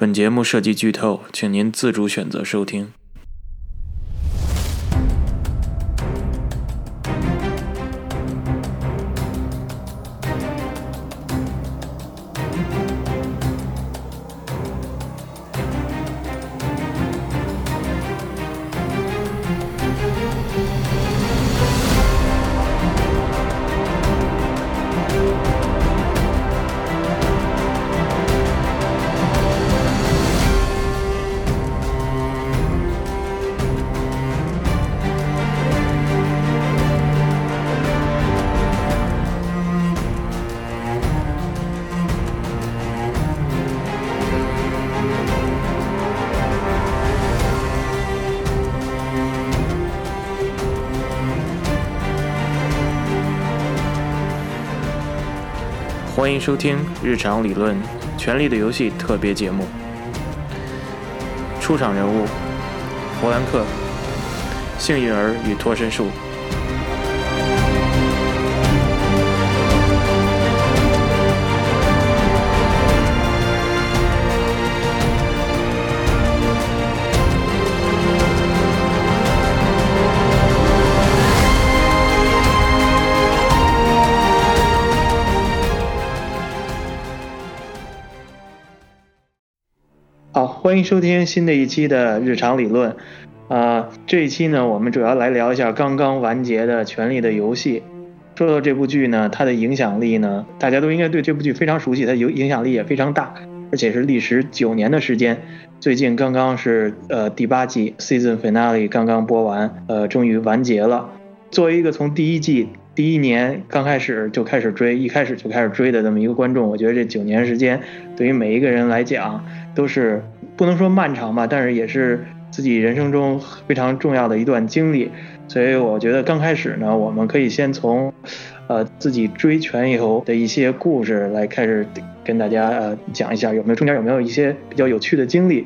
本节目涉及剧透，请您自主选择收听。迎收听《日常理论：权力的游戏》特别节目。出场人物：弗兰克、幸运儿与脱身术。收听新的一期的日常理论。啊、这一期呢，我们主要来聊一下刚刚完结的《权力的游戏》。说到这部剧呢，它的影响力呢，大家都应该对这部剧非常熟悉，它有影响力也非常大，而且是历时九年的时间。最近刚刚是呃第八季 season finale 刚刚播完，呃，终于完结了。作为一个从第一季第一年刚开始就开始追，一开始就开始追的这么一个观众，我觉得这九年时间对于每一个人来讲都是不能说漫长吧，但是也是自己人生中非常重要的一段经历。所以我觉得刚开始呢，我们可以先从呃自己追拳游的一些故事来开始跟大家呃讲一下，有没有中间有没有一些比较有趣的经历。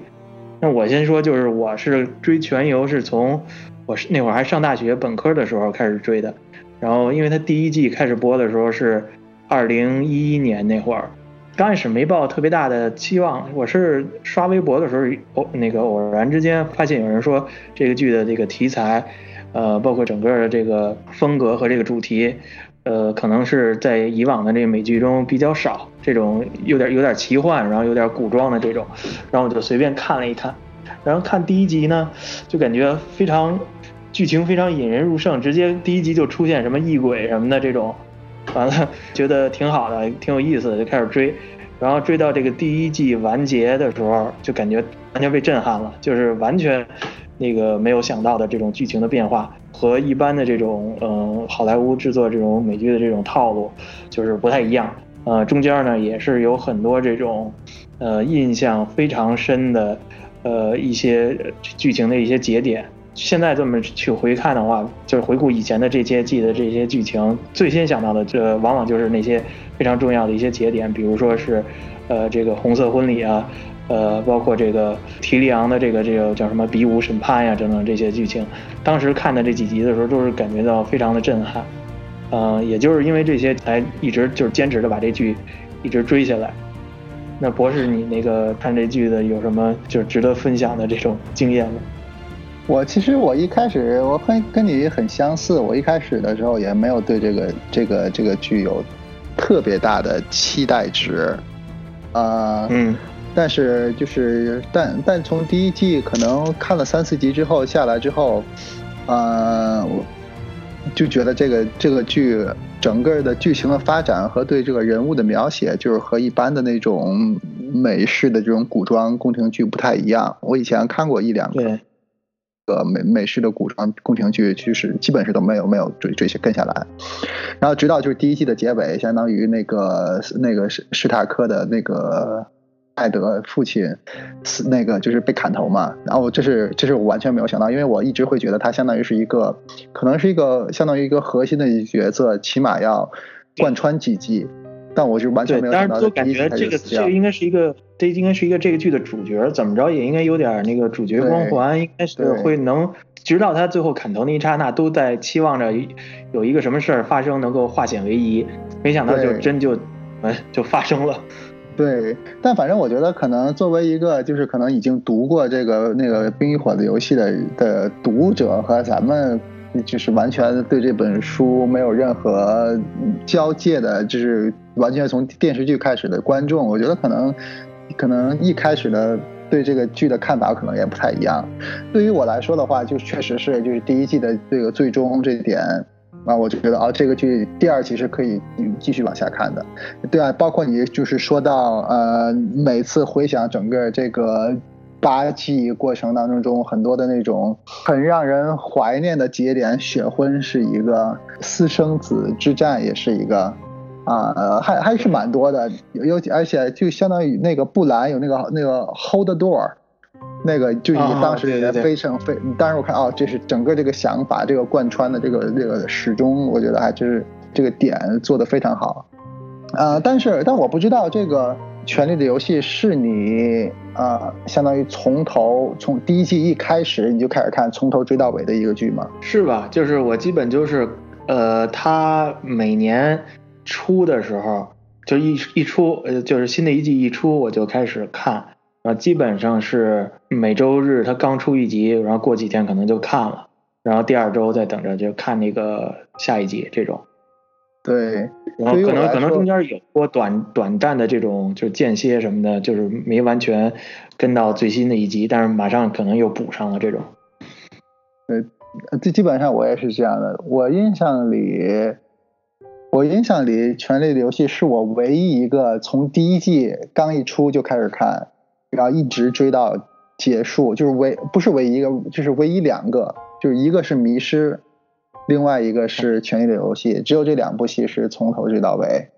那我先说，就是我是追全游是从我是那会儿还上大学本科的时候开始追的，然后因为它第一季开始播的时候是二零一一年那会儿，刚开始没抱特别大的期望，我是刷微博的时候偶那个偶然之间发现有人说这个剧的这个题材，呃，包括整个的这个风格和这个主题，呃，可能是在以往的这个美剧中比较少，这种有点有点奇幻，然后有点古装的这种，然后我就随便看了一看，然后看第一集呢，就感觉非常剧情非常引人入胜，直接第一集就出现什么异鬼什么的这种，完了觉得挺好的，挺有意思的，就开始追，然后追到这个第一季完结的时候，就感觉完全被震撼了，就是完全那个没有想到的这种剧情的变化，和一般的这种呃好莱坞制作这种美剧的这种套路就是不太一样。呃，中间呢也是有很多这种呃印象非常深的呃一些剧情的一些节点。现在这么去回看的话，就是回顾以前的这些季的这些剧情，最先想到的这往往就是那些非常重要的一些节点，比如说是，呃，这个红色婚礼啊，呃，包括这个提利昂的这个这个叫什么比武审判呀、等等这些剧情，当时看的这几集的时候，都是感觉到非常的震撼，呃，也就是因为这些，才一直就是坚持的把这剧一直追下来。那博士，你那个看这剧的有什么就是值得分享的这种经验吗？我其实我一开始我很跟你很相似，我一开始的时候也没有对这个这个这个剧有特别大的期待值，呃，嗯但是就是但但从第一季可能看了三四集之后下来之后，呃，我就觉得这个这个剧整个的剧情的发展和对这个人物的描写，就是和一般的那种美式的这种古装宫廷剧不太一样。我以前看过一两个。对，个美美式的古装宫廷剧，其实基本是都没有没有追追跟下来，然后直到就是第一季的结尾，相当于那个那个史史塔克的那个艾德父亲死那个就是被砍头嘛，然后这是这是我完全没有想到，因为我一直会觉得他相当于是一个可能是一个相当于一个核心的角色，起码要贯穿几季，但我是完全，没有但是就想到他第一感觉这个这个。应该是一个，这应该是一个这个剧的主角，怎么着也应该有点那个主角光环，应该是会能，直到他最后砍头那一刹那，都在期望着有一个什么事儿发生，能够化险为夷。没想到就真就，哎，就发生了。对，但反正我觉得可能作为一个就是可能已经读过这个那个《冰与火》的游戏的的读者和咱们就是完全对这本书没有任何交界的，就是完全从电视剧开始的观众，我觉得可能可能一开始的对这个剧的看法可能也不太一样。对于我来说的话，就确实是就是第一季的这个最终这点。啊，我就觉得啊，这个剧第二季是可以继续往下看的，对啊，包括你就是说到呃，每次回想整个这个八季过程当中中很多的那种很让人怀念的节点，血婚是一个，私生子之战也是一个，啊，还还是蛮多的，有而且就相当于那个布兰有那个那个 hold the door。那个就是当时也非常非，当时我看哦，这是整个这个想法，这个贯穿的这个这个始终，我觉得还就是这个点做的非常好，啊，但是但我不知道这个《权力的游戏》是你啊，相当于从头从第一季一开始你就开始看，从头追到尾的一个剧吗？是吧？就是我基本就是，呃，他每年出的时候，就一一出，呃，就是新的一季一出，我就开始看。啊，基本上是每周日他刚出一集，然后过几天可能就看了，然后第二周再等着就看那个下一集这种。对，然后可能可能中间有过短短暂的这种就间歇什么的，就是没完全跟到最新的一集，但是马上可能又补上了这种。呃，这基本上我也是这样的。我印象里，我印象里《权力的游戏》是我唯一一个从第一季刚一出就开始看。然后一直追到结束，就是唯不是唯一一个，就是唯一两个，就是一个是迷失，另外一个是权力的游戏，只有这两部戏是从头追到尾。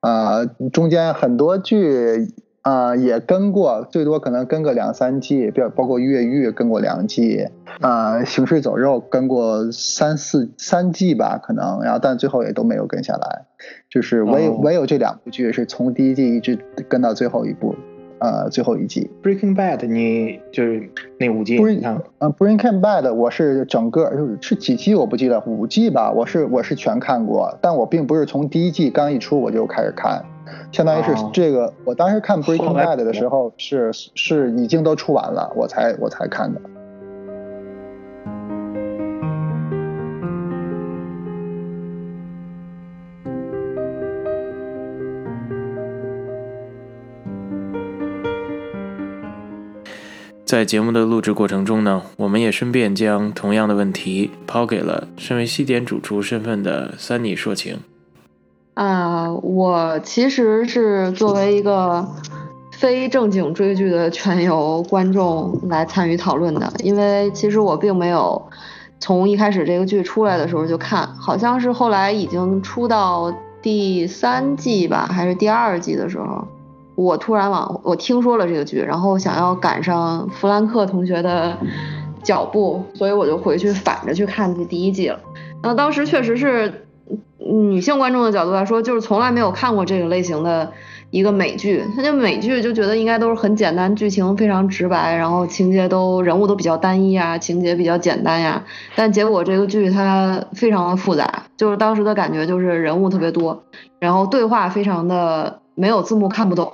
啊，中间很多剧啊也跟过，最多可能跟个两三季，比包括越狱跟过两季，啊，行尸走肉跟过三四三季吧，可能，然后但最后也都没有跟下来，就是唯唯有这两部剧是从第一季一直跟到最后一部。呃，最后一季《Breaking Bad》，你就是那五季，你看，嗯，《Breaking Bad》，我是整个是几季我不记得，五季吧，我是我是全看过，但我并不是从第一季刚一出我就开始看，相当于是这个，我当时看《Breaking Bad》的时候是是已经都出完了，我才我才看的。在节目的录制过程中呢，我们也顺便将同样的问题抛给了身为西点主厨身份的三妮说情。啊，我其实是作为一个非正经追剧的全游观众来参与讨论的，因为其实我并没有从一开始这个剧出来的时候就看，好像是后来已经出到第三季吧，还是第二季的时候。我突然往我听说了这个剧，然后想要赶上弗兰克同学的脚步，所以我就回去反着去看这第一季了。那当时确实是女性观众的角度来说，就是从来没有看过这个类型的一个美剧。他就美剧就觉得应该都是很简单，剧情非常直白，然后情节都人物都比较单一啊，情节比较简单呀。但结果这个剧它非常的复杂，就是当时的感觉就是人物特别多，然后对话非常的没有字幕看不懂。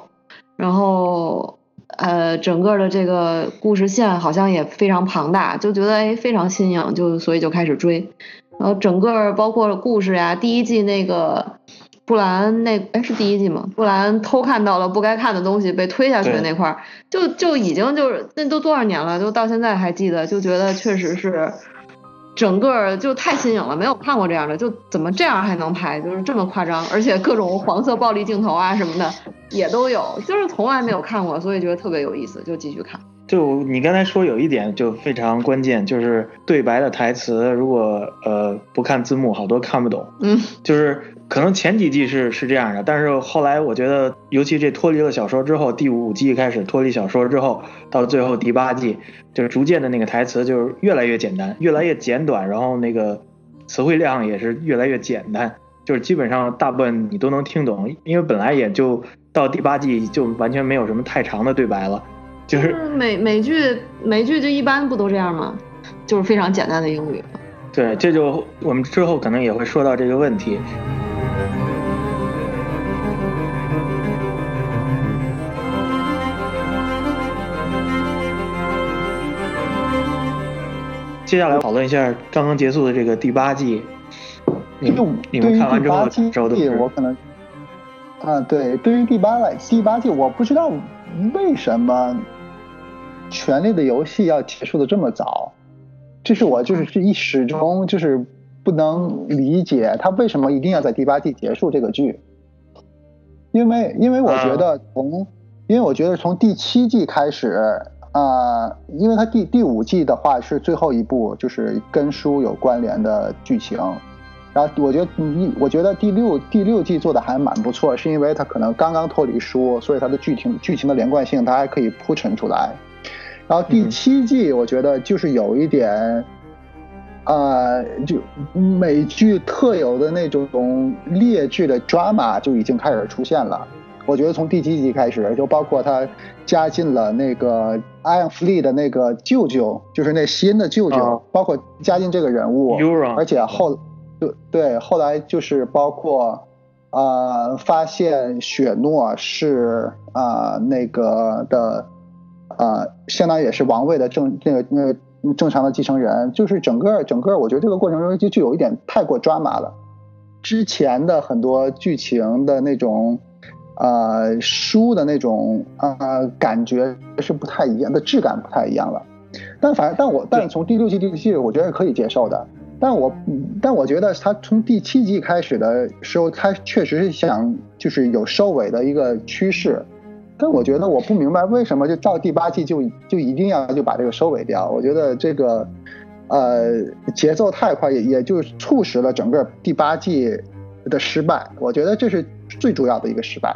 然后，呃，整个的这个故事线好像也非常庞大，就觉得哎非常新颖，就所以就开始追。然后整个包括故事呀，第一季那个布兰那哎是第一季吗？布兰偷看到了不该看的东西被推下去的那块儿，就就已经就是那都多少年了，就到现在还记得，就觉得确实是。整个就太新颖了，没有看过这样的，就怎么这样还能拍，就是这么夸张，而且各种黄色暴力镜头啊什么的也都有，就是从来没有看过，所以觉得特别有意思，就继续看。就你刚才说有一点就非常关键，就是对白的台词，如果呃不看字幕，好多看不懂。嗯，就是可能前几季是是这样的，但是后来我觉得，尤其这脱离了小说之后，第五季开始脱离小说之后，到最后第八季，就是逐渐的那个台词就是越来越简单，越来越简短，然后那个词汇量也是越来越简单，就是基本上大部分你都能听懂，因为本来也就到第八季就完全没有什么太长的对白了。就是美美剧，美剧就一般不都这样吗？就是非常简单的英语。对，这就我们之后可能也会说到这个问题。接下来讨论一下刚刚结束的这个第八季。用你们看完这八季我可能啊对对于第八来第八季我不知道为什么权力的游戏要结束的这么早。这是我就是这一始终就是不能理解他为什么一定要在第八季结束这个剧，因为因为我觉得从因为我觉得从第七季开始。啊，因为它第第五季的话是最后一部，就是跟书有关联的剧情。然后我觉得，你我觉得第六第六季做的还蛮不错，是因为它可能刚刚脱离书，所以它的剧情剧情的连贯性它还可以铺陈出来。然后第七季我觉得就是有一点，啊，就美剧特有的那种劣剧的 drama 就已经开始出现了。我觉得从第七集开始，就包括他加进了那个艾恩弗利的那个舅舅，就是那新的舅舅，包括加进这个人物，而且后，对对，后来就是包括啊，发现雪诺是啊那个的啊，相当于也是王位的正那个那个正常的继承人，就是整个整个，我觉得这个过程中就就有一点太过抓马了，之前的很多剧情的那种。呃，书的那种呃感觉是不太一样的，质感不太一样了。但反正，但我但从第六季、第七季，我觉得是可以接受的。但我但我觉得他从第七季开始的时候，他确实是想就是有收尾的一个趋势。但我觉得我不明白为什么就到第八季就就一定要就把这个收尾掉。我觉得这个呃节奏太快，也也就促使了整个第八季的失败。我觉得这是最主要的一个失败。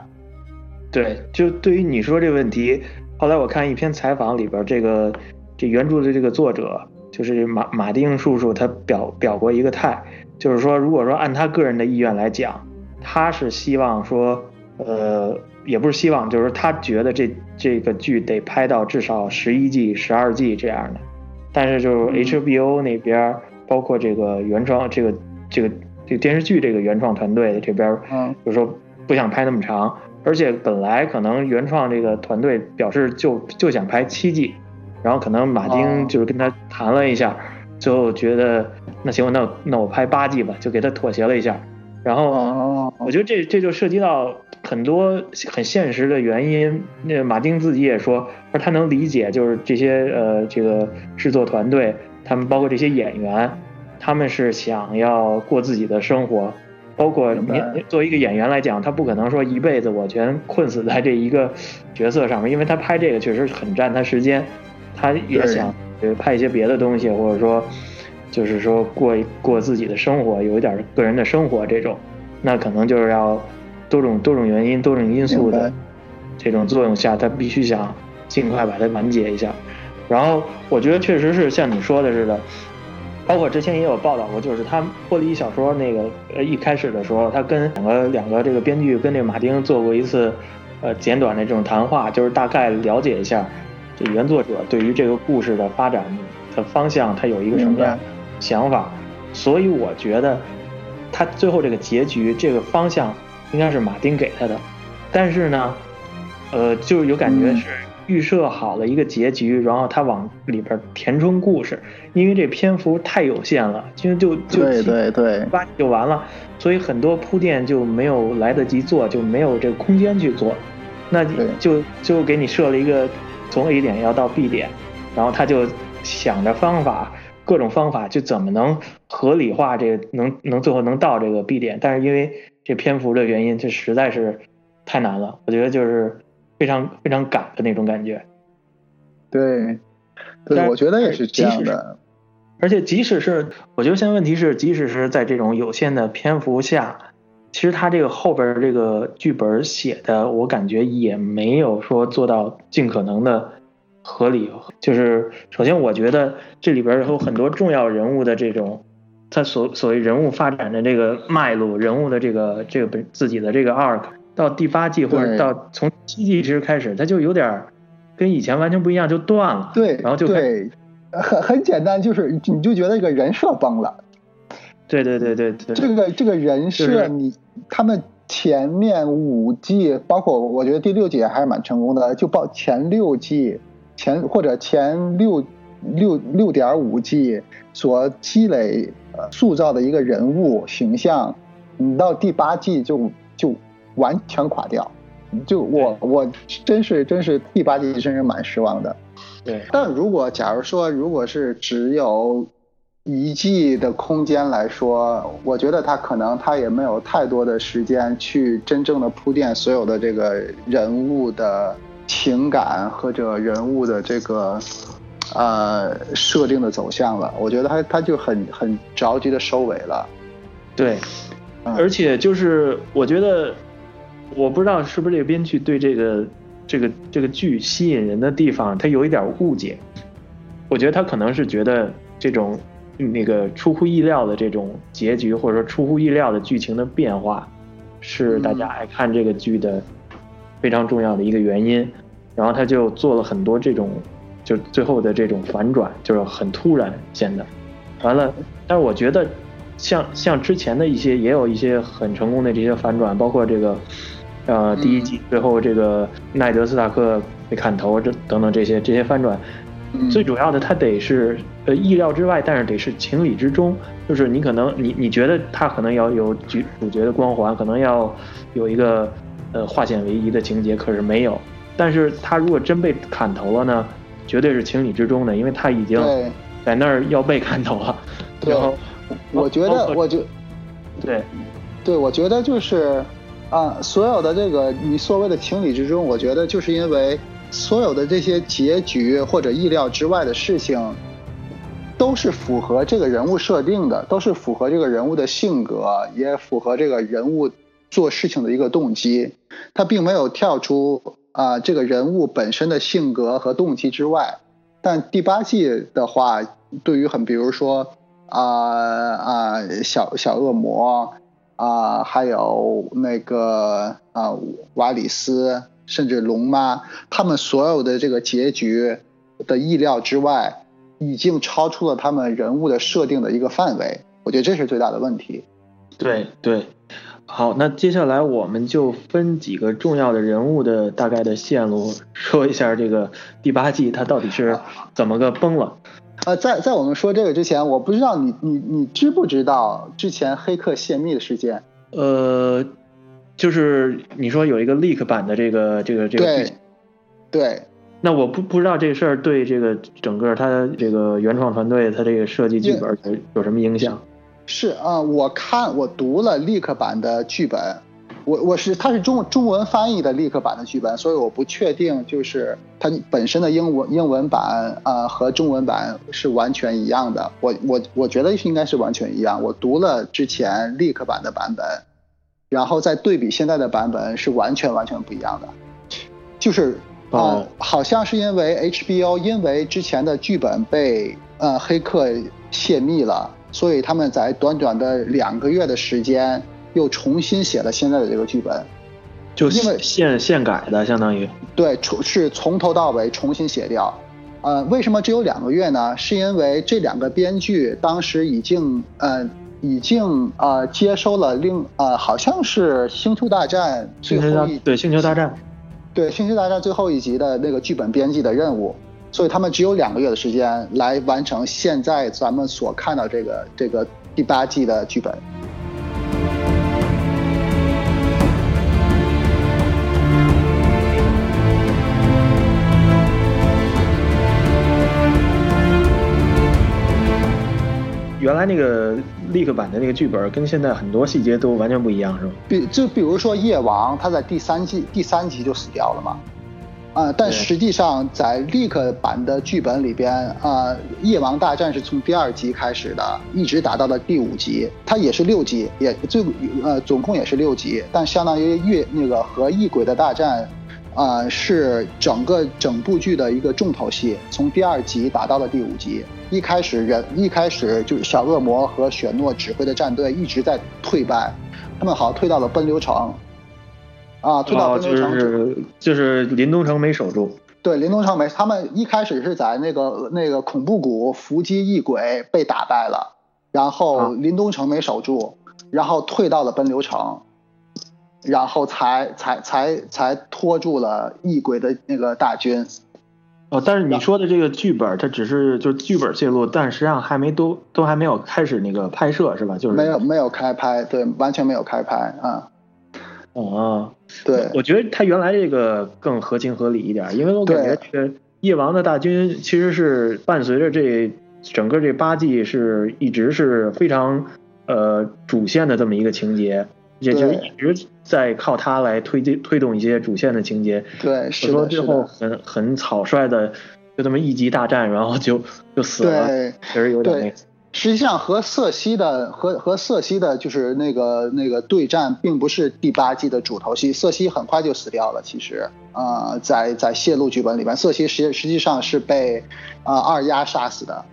对，就对于你说这个问题，后来我看一篇采访里边，这个这原著的这个作者就是马马丁叔叔，他表表过一个态，就是说，如果说按他个人的意愿来讲，他是希望说，呃，也不是希望，就是他觉得这这个剧得拍到至少十一季、十二季这样的，但是就是 HBO 那边，包括这个原创这个这个这个电视剧这个原创团队这边，嗯，就说不想拍那么长。而且本来可能原创这个团队表示就就想拍七季，然后可能马丁就是跟他谈了一下，最后觉得那行，那那我拍八季吧，就给他妥协了一下。然后我觉得这这就涉及到很多很现实的原因。那马丁自己也说，说他能理解，就是这些呃这个制作团队，他们包括这些演员，他们是想要过自己的生活。包括你作为一个演员来讲，他不可能说一辈子我全困死在这一个角色上面，因为他拍这个确实很占他时间，他也想拍一些别的东西，或者说就是说过过自己的生活，有一点个人的生活这种，那可能就是要多种多种原因、多种因素的这种作用下，他必须想尽快把它完结一下。然后我觉得确实是像你说的似的。包括之前也有报道过，就是他脱离小说那个呃一开始的时候，他跟两个两个这个编剧跟这个马丁做过一次呃简短的这种谈话，就是大概了解一下这原作者对于这个故事的发展的方向，他有一个什么样想法。所以我觉得他最后这个结局这个方向应该是马丁给他的，但是呢，呃，就有感觉是。预设好了一个结局，然后他往里边填充故事，因为这篇幅太有限了，其实就就对对对，八就完了，所以很多铺垫就没有来得及做，就没有这个空间去做，那就就给你设了一个从 A 点要到 B 点，然后他就想着方法，各种方法就怎么能合理化这个能能最后能到这个 B 点，但是因为这篇幅的原因，这实在是太难了，我觉得就是。非常非常赶的那种感觉，对，对，我觉得也是这样的。而且即使是，我觉得现在问题是，即使是在这种有限的篇幅下，其实他这个后边这个剧本写的，我感觉也没有说做到尽可能的合理。就是首先，我觉得这里边有很多重要人物的这种，他所所谓人物发展的这个脉络，人物的这个这个本自己的这个 arc。到第八季或者到从七季之开始，他就有点跟以前完全不一样，就断了。对，然后就对，很很简单，就是你就觉得这个人设崩了。对对对对对。这个这个人设，你他们前面五季，包括我觉得第六季还是蛮成功的，就报前六季前或者前六六六点五季所积累呃塑造的一个人物形象，你到第八季就就完全垮掉。就我我真是真是第八季真是蛮失望的。对，但如果假如说如果是只有一季的空间来说，我觉得他可能他也没有太多的时间去真正的铺垫所有的这个人物的情感或者人物的这个呃设定的走向了。我觉得他他就很很着急的收尾了。对，而且就是我觉得。我不知道是不是这个编剧对这个这个这个剧吸引人的地方，他有一点误解。我觉得他可能是觉得这种那个出乎意料的这种结局，或者说出乎意料的剧情的变化，是大家爱看这个剧的非常重要的一个原因。然后他就做了很多这种，就最后的这种反转，就是很突然显得。完了，但是我觉得像像之前的一些，也有一些很成功的这些反转，包括这个。呃，第一季最后这个奈德斯塔克被砍头，这等等这些这些翻转，最主要的他得是呃意料之外，但是得是情理之中。就是你可能你你觉得他可能要有主主角的光环，可能要有一个呃化险为夷的情节，可是没有。但是他如果真被砍头了呢，绝对是情理之中的，因为他已经在那儿要被砍头了。对我觉得，我就对对，我觉得就是。啊，所有的这个你所谓的情理之中，我觉得就是因为所有的这些结局或者意料之外的事情，都是符合这个人物设定的，都是符合这个人物的性格，也符合这个人物做事情的一个动机。他并没有跳出啊这个人物本身的性格和动机之外。但第八季的话，对于很比如说啊啊小小恶魔。啊，还有那个啊，瓦里斯，甚至龙妈，他们所有的这个结局的意料之外，已经超出了他们人物的设定的一个范围。我觉得这是最大的问题。对对，好，那接下来我们就分几个重要的人物的大概的线路，说一下这个第八季它到底是怎么个崩了。呃，在在我们说这个之前，我不知道你你你知不知道之前黑客泄密的事件？呃，就是你说有一个 leak 版的这个这个这个对对，那我不不知道这事儿对这个整个他这个原创团队他这个设计剧本有有什么影响？是啊，我看我读了 leak 版的剧本。我我是它是中中文翻译的立刻版的剧本，所以我不确定就是它本身的英文英文版啊和中文版是完全一样的。我我我觉得应该是完全一样。我读了之前立刻版的版本，然后再对比现在的版本是完全完全不一样的。就是啊，好像是因为 HBO 因为之前的剧本被呃黑客泄密了，所以他们在短短的两个月的时间。又重新写了现在的这个剧本，就因为现现改的，相当于对，从是从头到尾重新写掉。呃，为什么只有两个月呢？是因为这两个编剧当时已经呃已经呃接收了另呃好像是《星球大战》最后一对《星球大战》对《星球大战》最后一集的那个剧本编辑的任务，所以他们只有两个月的时间来完成现在咱们所看到这个这个第八季的剧本。原来那个立刻版的那个剧本跟现在很多细节都完全不一样，是吧？比就比如说夜王，他在第三季第三集就死掉了嘛，啊，但实际上在立刻版的剧本里边，啊，夜王大战是从第二集开始的，一直打到了第五集，它也是六集，也最呃总共也是六集，但相当于月那个和异鬼的大战。啊，是整个整部剧的一个重头戏，从第二集打到了第五集。一开始人一开始就是小恶魔和雪诺指挥的战队一直在退败，他们好像退到了奔流城。啊，退到奔流城就是就是林东城没守住。对，林东城没，他们一开始是在那个那个恐怖谷伏击异鬼被打败了，然后林东城没守住，然后退到了奔流城。然后才才才才拖住了异鬼的那个大军，哦，但是你说的这个剧本，它只是就是剧本泄露，但实际上还没都都还没有开始那个拍摄是吧？就是没有没有开拍，对，完全没有开拍啊。哦，对，我觉得他原来这个更合情合理一点，因为我感觉这个夜王的大军其实是伴随着这整个这八季是一直是非常呃主线的这么一个情节，也就一直在靠他来推进推动一些主线的情节。对，是说最后很很草率的就这么一级大战，然后就就死了，其实有点那。实际上和瑟西的和和瑟西的就是那个那个对战，并不是第八季的主头戏。瑟西很快就死掉了。其实，呃，在在泄露剧本里边，瑟西实实际上是被啊二丫杀死的。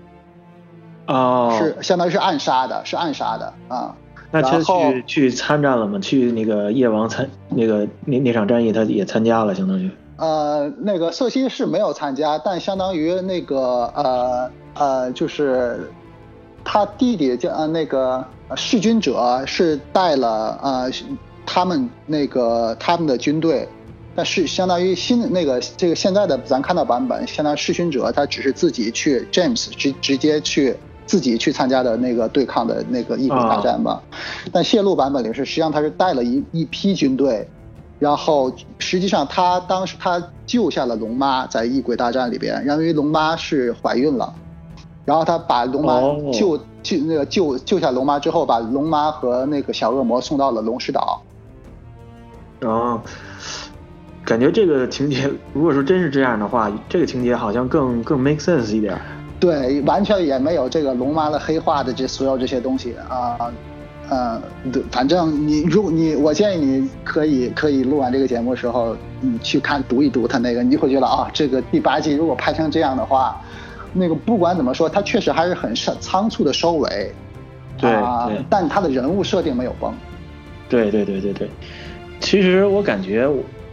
哦，是相当于是暗杀的，是暗杀的啊。那他去去参战了吗？去那个夜王参那个那那场战役，他也参加了，相当于。呃，那个瑟西是没有参加，但相当于那个呃呃就是。他弟弟叫呃那个弑君者是带了呃他们那个他们的军队，但是相当于新那个这个现在的咱看到版本，相当于弑君者他只是自己去 James 直直接去自己去参加的那个对抗的那个异鬼大战吧，但泄露版本里是实际上他是带了一一批军队，然后实际上他当时他救下了龙妈在异鬼大战里边，因为龙妈是怀孕了。然后他把龙妈救救那个救救下龙妈之后，把龙妈和那个小恶魔送到了龙石岛。哦，感觉这个情节，如果说真是这样的话，这个情节好像更更 make sense 一点。对，完全也没有这个龙妈的黑化的这所有这些东西啊，嗯，对，反正你如果你我建议你可以可以录完这个节目时候，你去看读一读他那个，你会觉得啊，这个第八季如果拍成这样的话。那个不管怎么说，他确实还是很仓仓促的收尾，对，但他的人物设定没有崩。对对对对对，其实我感觉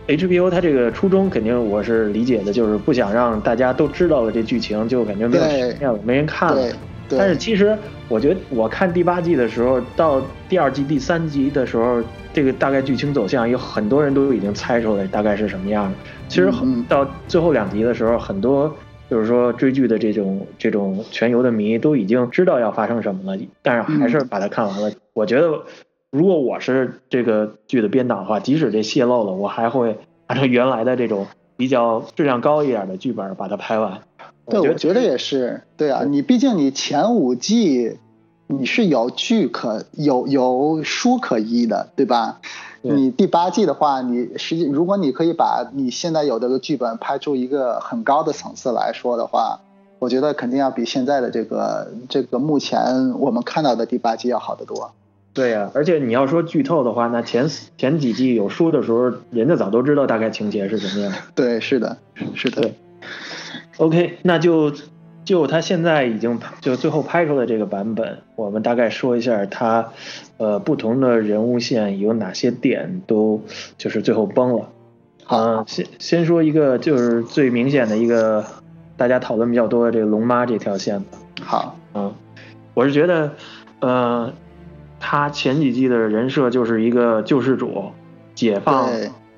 HBO 它这个初衷肯定我是理解的，就是不想让大家都知道了这剧情，就感觉没有面了，没人看了。但是其实我觉得我看第八季的时候，到第二季第三集的时候，这个大概剧情走向有很多人都已经猜出来大概是什么样的。其实很到最后两集的时候，很多。就是说，追剧的这种这种全游的迷都已经知道要发生什么了，但是还是把它看完了。我觉得，如果我是这个剧的编导的话，即使这泄露了，我还会按照原来的这种比较质量高一点的剧本把它拍完。对，我觉得也是。对啊，你毕竟你前五季你是有剧可有有书可依的，对吧？你第八季的话，你实际如果你可以把你现在有的剧本拍出一个很高的层次来说的话，我觉得肯定要比现在的这个这个目前我们看到的第八季要好得多。对呀，而且你要说剧透的话，那前前几季有书的时候，人家早都知道大概情节是什么样。对，是的，是的。OK，那就。就他现在已经就最后拍出的这个版本，我们大概说一下他，呃，不同的人物线有哪些点都就是最后崩了。啊，先先说一个就是最明显的一个大家讨论比较多的这个龙妈这条线吧。好，嗯，我是觉得，呃，他前几季的人设就是一个救世主，解放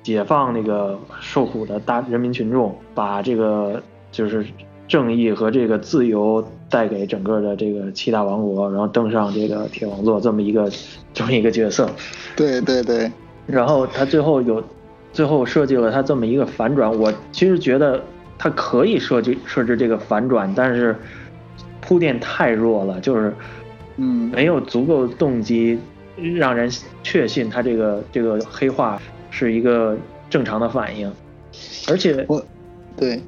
解放那个受苦的大人民群众，把这个就是。正义和这个自由带给整个的这个七大王国，然后登上这个铁王座这么一个这么一个角色。对对对。然后他最后有，最后设计了他这么一个反转。我其实觉得他可以设计设置这个反转，但是铺垫太弱了，就是嗯没有足够动机让人确信他这个这个黑化是一个正常的反应。而且我对。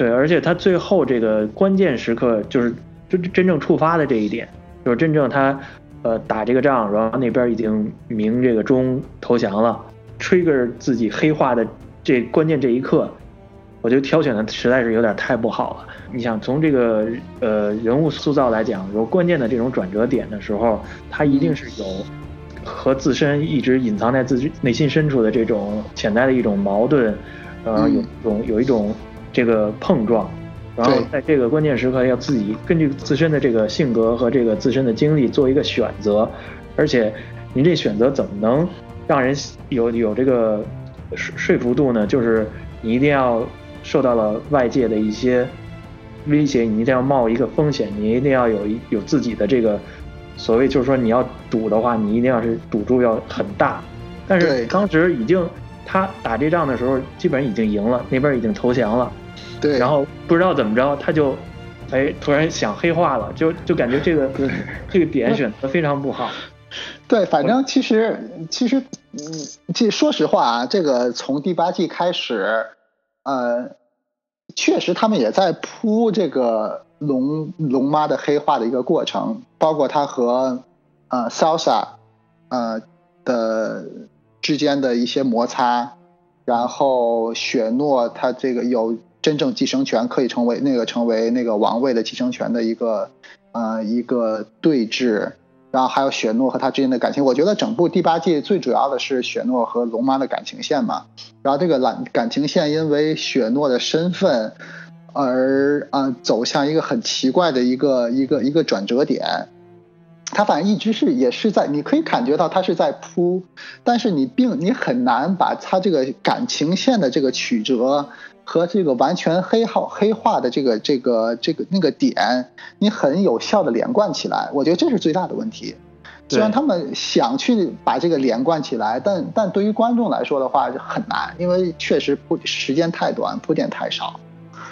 对，而且他最后这个关键时刻，就是真真正触发的这一点，就是真正他，呃，打这个仗，然后那边已经明这个钟投降了，trigger 自己黑化的这关键这一刻，我觉得挑选的实在是有点太不好了。你想从这个呃人物塑造来讲，有关键的这种转折点的时候，他一定是有和自身一直隐藏在自己内心深处的这种潜在的一种矛盾，呃，有种有一种。这个碰撞，然后在这个关键时刻要自己根据自身的这个性格和这个自身的经历做一个选择，而且您这选择怎么能让人有有这个说说服度呢？就是你一定要受到了外界的一些威胁，你一定要冒一个风险，你一定要有一有自己的这个所谓，就是说你要赌的话，你一定要是赌注要很大。但是当时已经他打这仗的时候，基本上已经赢了，那边已经投降了。对，然后不知道怎么着，他就，哎，突然想黑化了，就就感觉这个 这个点选的非常不好。对，反正其实其实，嗯，这说实话啊，这个从第八季开始，呃，确实他们也在铺这个龙龙妈的黑化的一个过程，包括他和呃 Salsa 呃的之间的一些摩擦，然后雪诺他这个有真正继承权，可以成为那个成为那个王位的继承权的一个呃一个对峙。然后还有雪诺和他之间的感情，我觉得整部第八季最主要的是雪诺和龙妈的感情线嘛。然后这个感感情线因为雪诺的身份而啊、走向一个很奇怪的一个一个一个转折点。他反正一直是也是在，你可以感觉到他是在铺，但是你并你很难把他这个感情线的这个曲折和这个完全黑化黑化的这个这个这个那个点，你很有效的连贯起来。我觉得这是最大的问题。虽然他们想去把这个连贯起来，但但对于观众来说的话很难，因为确实铺时间太短，铺垫太少。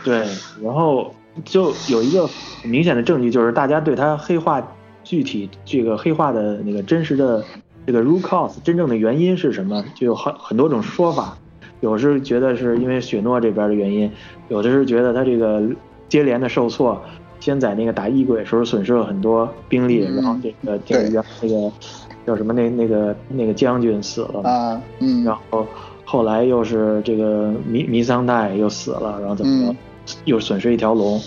对，然后就有一个明显的证据，就是大家对他黑化。具体这个黑化的那个真实的这个 root cause 真正的原因是什么？就有很很多种说法，有是觉得是因为雪诺这边的原因，有的是觉得他这个接连的受挫，先在那个打异鬼时候损失了很多兵力，嗯、然后这个这个那个叫什么那那个那个将军死了啊，嗯，然后后来又是这个弥弥桑代又死了，然后怎么着、嗯、又损失一条龙，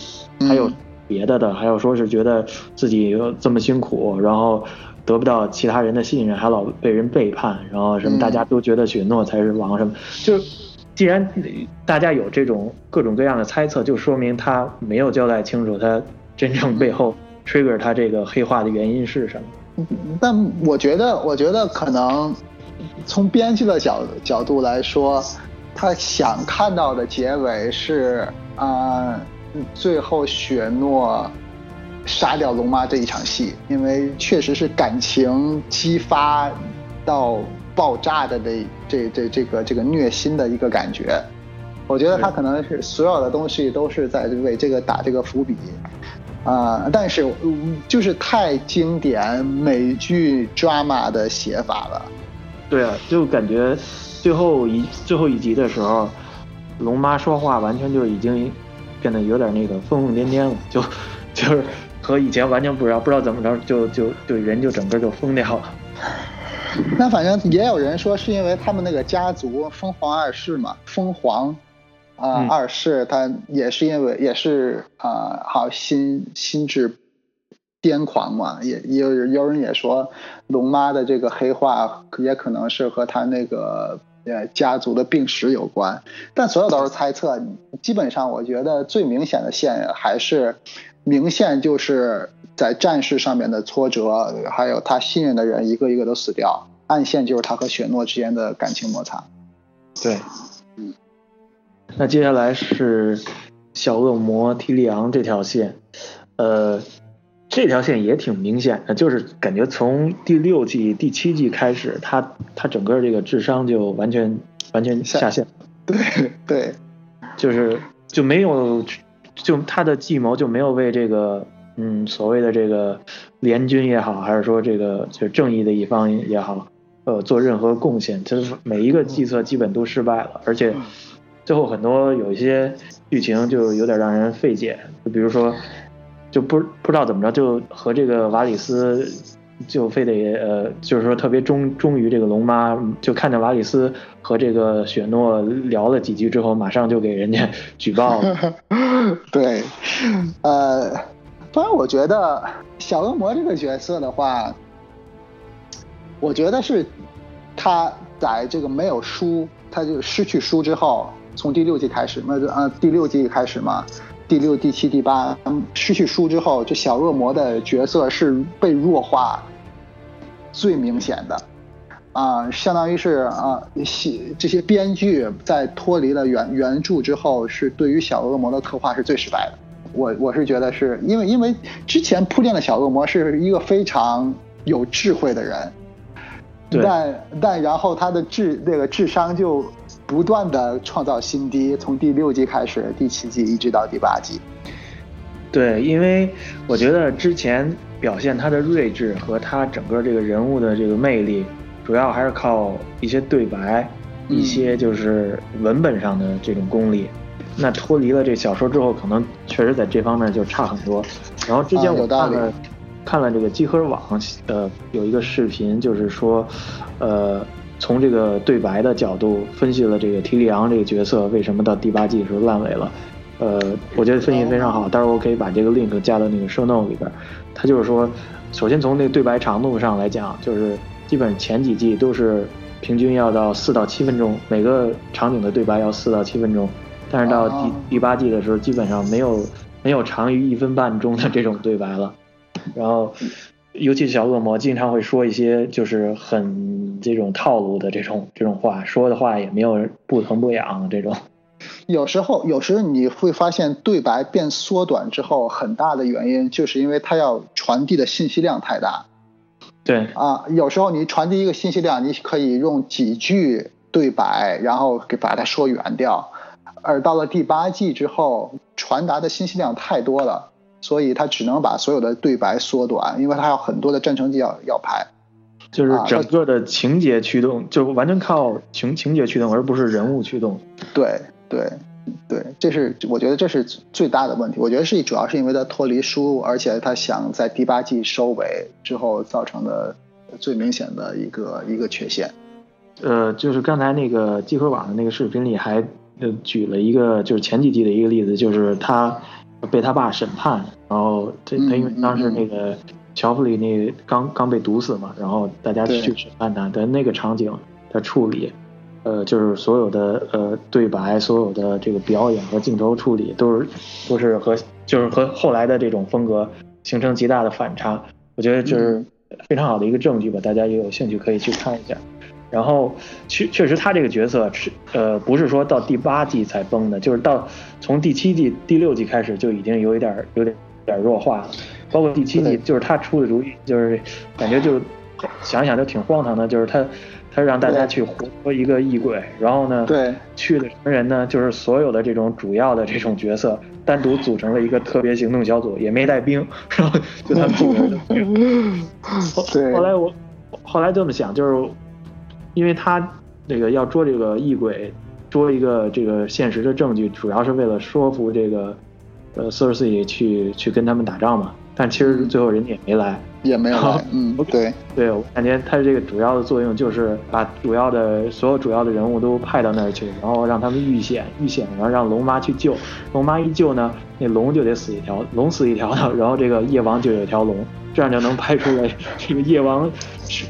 还有。别的的，还有说是觉得自己这么辛苦，然后得不到其他人的信任，还老被人背叛，然后什么大家都觉得雪诺才是王什么，就既然大家有这种各种各样的猜测，就说明他没有交代清楚他真正背后 trigger 他这个黑化的原因是什么。但我觉得，我觉得可能从编剧的角角度来说，他想看到的结尾是啊。呃最后，雪诺杀掉龙妈这一场戏，因为确实是感情激发到爆炸的这这这这个这个虐心的一个感觉。我觉得他可能是所有的东西都是在为这个打这个伏笔啊、但是就是太经典美剧 drama 的写法了。对啊，就感觉最后一最后一集的时候，龙妈说话完全就已经。变得有点那个疯疯癫癫了，就 就是和以前完全不知道，不知道怎么着就就就人就整个就疯掉了。那反正也有人说是因为他们那个家族疯狂二世嘛，疯狂啊、呃嗯二世，他也是因为也是啊、呃，好心心智癫狂嘛，也也有有人也说龙妈的这个黑化也可能是和他那个。呃，家族的病史有关，但所有都是猜测。基本上，我觉得最明显的线还是明线，就是在战事上面的挫折，还有他信任的人一个一个都死掉；暗线就是他和雪诺之间的感情摩擦。对，嗯。那接下来是小恶魔提利昂这条线，呃，这条线也挺明显的，就是感觉从第六季、第七季开始，他他整个这个智商就完全完全下线，对对，就是就没有就他的计谋就没有为这个嗯所谓的这个联军也好，还是说这个就是正义的一方也好，呃做任何贡献，就是每一个计策基本都失败了，而且最后很多有一些剧情就有点让人费解，就比如说。就不不知道怎么着，就和这个瓦里斯就非得呃，就是说特别忠忠于这个龙妈，就看见瓦里斯和这个雪诺聊了几句之后，马上就给人家举报了。对，呃，当然我觉得小恶魔这个角色的话，我觉得是他在这个没有输，他就失去输之后，从第六季开始，那呃第六季开始嘛。第六、第七、第八失去书之后，这小恶魔的角色是被弱化最明显的。啊，相当于是啊，写这些编剧在脱离了原原著之后，是对于小恶魔的刻画是最失败的。我我是觉得是因为因为之前铺垫的小恶魔是一个非常有智慧的人，但但然后他的智那个智商就不断的创造新低，从第六季开始，第七季一直到第八季。对，因为我觉得之前表现他的睿智和他整个这个人物的这个魅力，主要还是靠一些对白，一些就是文本上的这种功力。那脱离了这小说之后，可能确实在这方面就差很多。然后之前我看了看了这个集合网呃有一个视频，就是说，呃，从这个对白的角度分析了这个提里昂这个角色为什么到第八季时候烂尾了。呃，我觉得分析非常好，待会儿我可以把这个 link 加到那个 show note 里边。他就是说，首先从那对白长度上来讲，就是基本前几季都是平均要到四到七分钟，每个场景的对白要四到七分钟，但是到第第八季的时候，基本上没有没有长于一分半钟的这种对白了。然后，尤其是小恶魔经常会说一些就是很这种套路的这种这种话，说的话也没有不疼不痒这种。有时候，有时候你会发现对白变缩短之后，很大的原因就是因为它要传递的信息量太大。对啊，有时候你传递一个信息量，你可以用几句对白，然后给把它说圆掉。而到了第八季之后，传达的信息量太多了，所以他只能把所有的对白缩短，因为他有很多的战争剧要要拍。就是整个的情节驱动，就完全靠情情节驱动，而不是人物驱动。对。对，对，这是我觉得这是最大的问题。我觉得是主要是因为他脱离书，而且他想在第八季收尾之后造成的最明显的一个一个缺陷。呃，就是刚才那个集合网的那个视频里还呃举了一个就是前几季的一个例子，就是他被他爸审判，然后他他因为当时那个乔弗里那刚刚被毒死嘛，然后大家去审判他的那个场景的处理。呃，就是所有的呃对白，所有的这个表演和镜头处理，都是都是和就是和后来的这种风格形成极大的反差。我觉得就是非常好的一个证据吧，大家也有兴趣可以去看一下。然后确确实他这个角色是呃不是说到第八季才崩的，就是到从第七季第六季开始就已经有一点有点点弱化了。包括第七季，就是他出的主意，就是感觉就想想就挺荒唐的，就是他。他让大家去活捉一个异鬼，然后呢，对，去的什么人呢？就是所有的这种主要的这种角色，单独组成了一个特别行动小组，也没带兵，然后就他们几个人。对。后来我后来这么想，就是因为他那个要捉这个异鬼，捉一个这个现实的证据，主要是为了说服这个呃 Cersei 去去跟他们打仗嘛。但其实最后人家也没来。也没有，嗯，对，对我感觉他这个主要的作用就是把主要的所有主要的人物都派到那儿去，然后让他们遇险，遇险，然后让龙妈去救，龙妈一救呢，那龙就得死一条，龙死一条呢，然后这个夜王就有一条龙，这样就能拍出来 这个夜王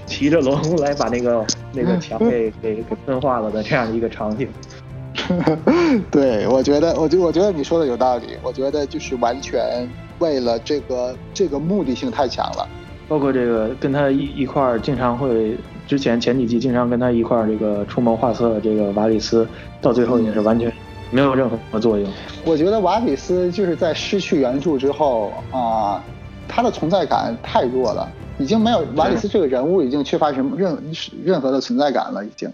骑着龙来把那个那个墙给给给分化了的这样的一个场景。对，我觉得，我就我觉得你说的有道理，我觉得就是完全为了这个这个目的性太强了。包括这个跟他一一块儿，经常会之前前几季经常跟他一块儿这个出谋划策的这个瓦里斯，到最后也是完全没有任何作用。我觉得瓦里斯就是在失去原著之后啊，他的存在感太弱了，已经没有瓦里斯这个人物已经缺乏什么任任何的存在感了，已经。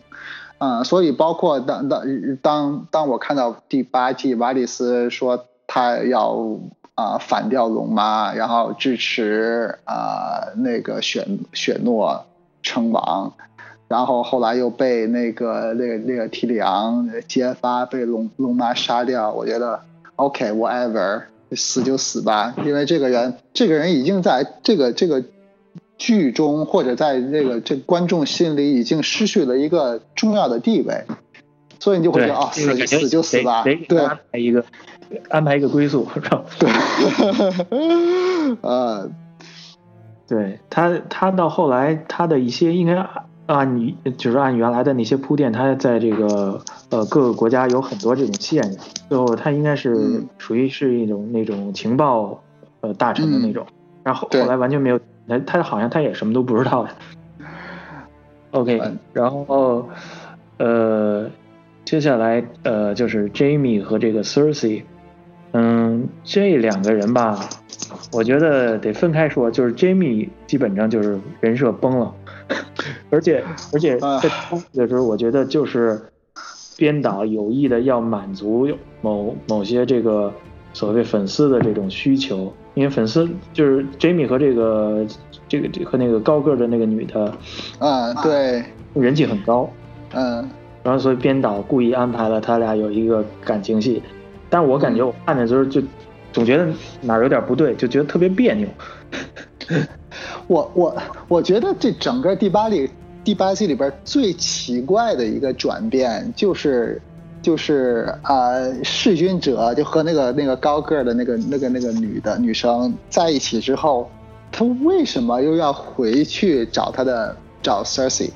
嗯，所以包括当当当当我看到第八季瓦里斯说他要。啊，反掉龙妈，然后支持啊那个雪雪诺称王，然后后来又被那个那个那个提里昂揭发，被龙龙妈杀掉。我觉得 OK whatever，死就死吧，因为这个人这个人已经在这个这个剧中或者在这个这观众心里已经失去了一个重要的地位，所以你就会觉得啊，死死就死吧，对，安排一个。安排一个归宿，是吧？对，呃，对他，他到后来，他的一些应该按你就是按原来的那些铺垫，他在这个呃各个国家有很多这种线，最后他应该是属于是一种那种情报呃大臣的那种，然后后来完全没有，他他好像他也什么都不知道。OK，然后呃，接下来呃就是 Jamie 和这个 Cersei，嗯，这两个人吧，我觉得得分开说，就是 Jamie 基本上就是人设崩了，而且而且在的时候，我觉得就是编导有意的要满足某某些这个所谓粉丝的这种需求，因为粉丝就是 Jamie 和这个。这个和那个高个的那个女的，啊，对，人气很高，嗯，然后所以编导故意安排了他俩有一个感情戏，但我感觉我看的时候就总觉得哪儿有点不对，就觉得特别别扭。我我我觉得这整个第八里第八季里边最奇怪的一个转变就是就是啊，弑君者就和那个那个高个的那个那个那个女的女生在一起之后。他为什么又要回去找他的找 Cersei？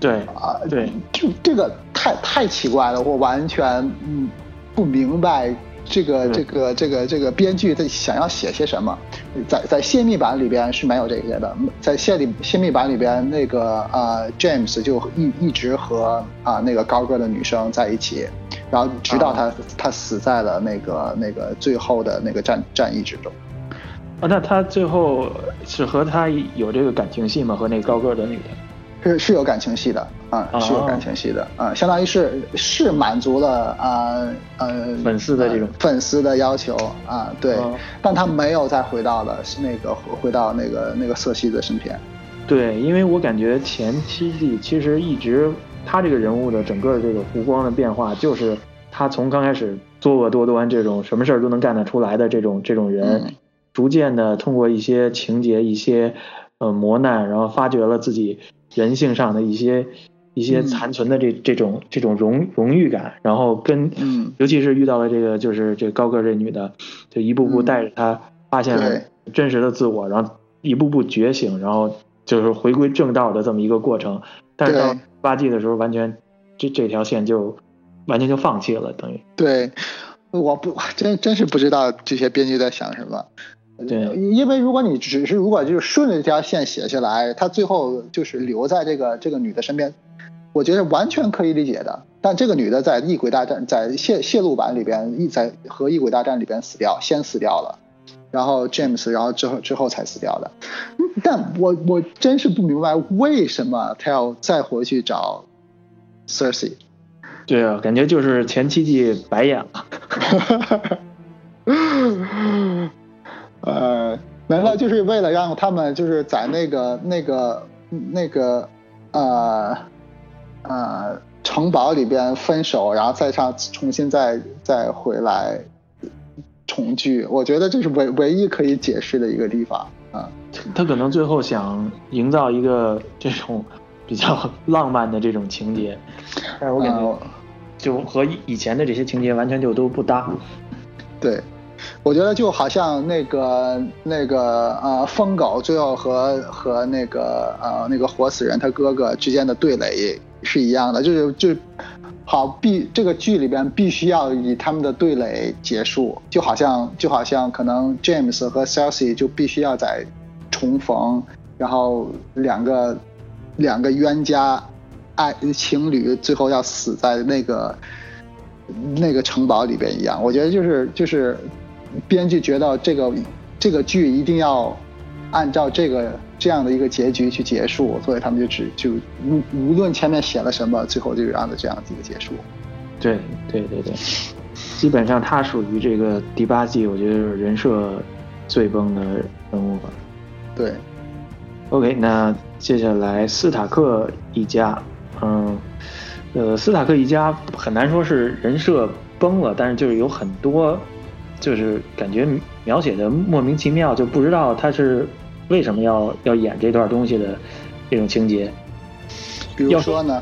对啊，对，就这个太太奇怪了，我完全嗯不明白这个这个这个这个编剧他想要写些什么。在在泄密版里边是没有这些的，在泄里泄密版里边那个呃 James 就一一直和啊那个高个的女生在一起，然后直到他他死在了那个那个最后的那个战战役之中。啊，那他最后是和他有这个感情戏吗？和那高个的女的，是是有感情戏的啊，是有感情戏的啊，相当于是是满足了啊呃粉丝的这种粉丝的要求啊，对，但他没有再回到了那个回到那个那个瑟西的身边。对，因为我感觉前七季其实一直他这个人物的整个这个弧光的变化，就是他从刚开始作恶多端这种什么事儿都能干得出来的这种这种人。逐渐的通过一些情节、一些呃磨难，然后发掘了自己人性上的一些一些残存的这这种这种荣荣誉感，然后跟，尤其是遇到了这个就是这高个这女的，就一步步带着她发现了真实的自我，然后一步步觉醒，然后就是回归正道的这么一个过程。但是到八季的时候，完全这这条线就完全就放弃了，等于。对，我不真真是不知道这些编剧在想什么。对，因为如果你只是如果就是顺着这条线写下来，他最后就是留在这个这个女的身边，我觉得完全可以理解的。但这个女的在异鬼大战在泄泄露版里边异在和异鬼大战里边死掉，先死掉了，然后 James 然后之后之后才死掉的。但我我真是不明白为什么他要再回去找 Cersei。对啊，感觉就是前七季白演了。呃，没了，就是为了让他们就是在那个那个那个呃呃城堡里边分手，然后再上重新再再回来重聚。我觉得这是唯唯一可以解释的一个地方啊。他可能最后想营造一个这种比较浪漫的这种情节，但是我感觉就和以前的这些情节完全就都不搭。对。我觉得就好像那个那个呃疯狗最后和和那个呃那个活死人他哥哥之间的对垒是一样的，就是就好必这个剧里边必须要以他们的对垒结束，就好像就好像可能 James 和 Cersei 就必须要在重逢，然后两个两个冤家爱情侣最后要死在那个那个城堡里边一样，我觉得就是就是。编剧觉得这个这个剧一定要按照这个这样的一个结局去结束，所以他们就只就无无论前面写了什么，最后就按照这样子一个结束。对对对对，基本上他属于这个第八季，我觉得人设最崩的人物吧。对，OK，那接下来斯塔克一家，嗯，呃，斯塔克一家很难说是人设崩了，但是就是有很多。就是感觉描写的莫名其妙，就不知道他是为什么要要演这段东西的这种情节。比如说呢？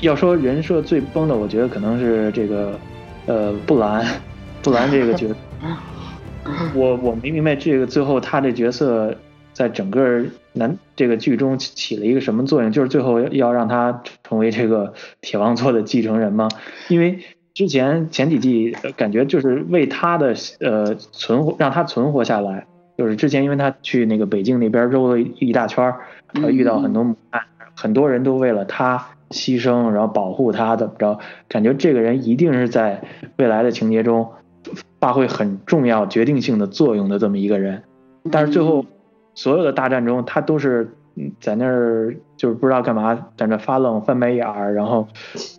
要说人设最崩的，我觉得可能是这个呃布兰，布兰这个角色。我我没明白这个最后他这角色在整个男这个剧中起了一个什么作用？就是最后要让他成为这个铁王座的继承人吗？因为。之前前几季感觉就是为他的呃存活让他存活下来，就是之前因为他去那个北京那边揉了一大圈儿，遇到很多很多人都为了他牺牲，然后保护他怎么着？感觉这个人一定是在未来的情节中发挥很重要、决定性的作用的这么一个人。但是最后所有的大战中，他都是在那儿就是不知道干嘛，在那发愣、翻白眼儿，然后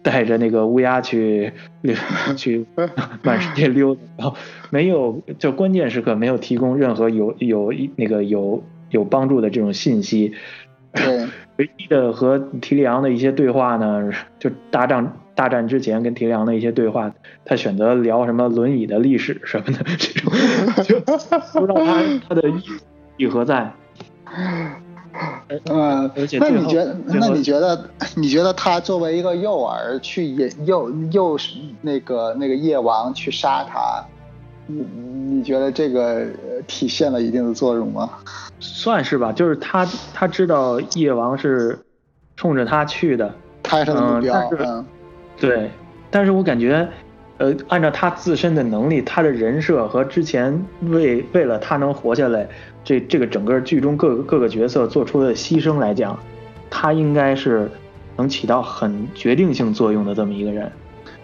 带着那个乌鸦去 去 满世界溜达，然后没有就关键时刻没有提供任何有有那个有有帮助的这种信息。对，唯一的和提里昂的一些对话呢，就大战大战之前跟提里昂的一些对话，他选择聊什么轮椅的历史什么的，这种就不知道他他的意义何在。嗯，那你觉得？那你觉得？你觉得他作为一个诱饵去引诱诱那个那个夜王去杀他，你你觉得这个体现了一定的作用吗？算是吧，就是他他知道夜王是冲着他去的，他是目标。嗯，对，但是我感觉，呃，按照他自身的能力，他的人设和之前为为了他能活下来，这这个整个剧中各个各个角色做出的牺牲来讲，他应该是能起到很决定性作用的这么一个人，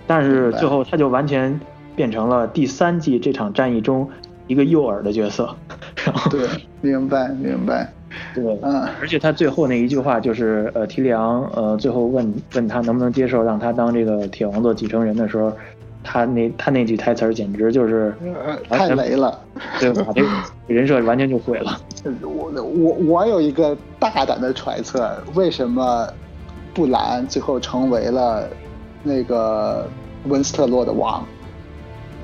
但是最后他就完全变成了第三季这场战役中一个诱饵的角色。然后对，明白明白，对，嗯，而且他最后那一句话就是，呃，提里昂，呃，最后问问他能不能接受让他当这个铁王座继承人的时候，他那他那句台词简直就是太雷了，对，把这个人设完全就毁了。我我我有一个大胆的揣测，为什么布兰最后成为了那个温斯特洛的王？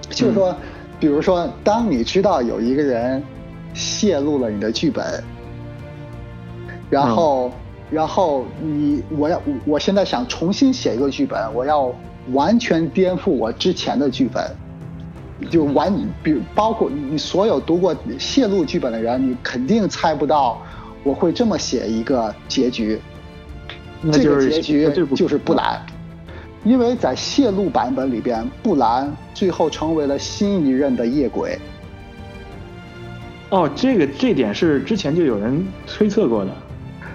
就是说，比如说，当你知道有一个人。泄露了你的剧本，然后，然后你我要我现在想重新写一个剧本，我要完全颠覆我之前的剧本，就完，比包括你所有读过泄露剧本的人，你肯定猜不到我会这么写一个结局。这个结局就是布兰，因为在泄露版本里边，布兰最后成为了新一任的夜鬼。哦，这个这点是之前就有人推测过的，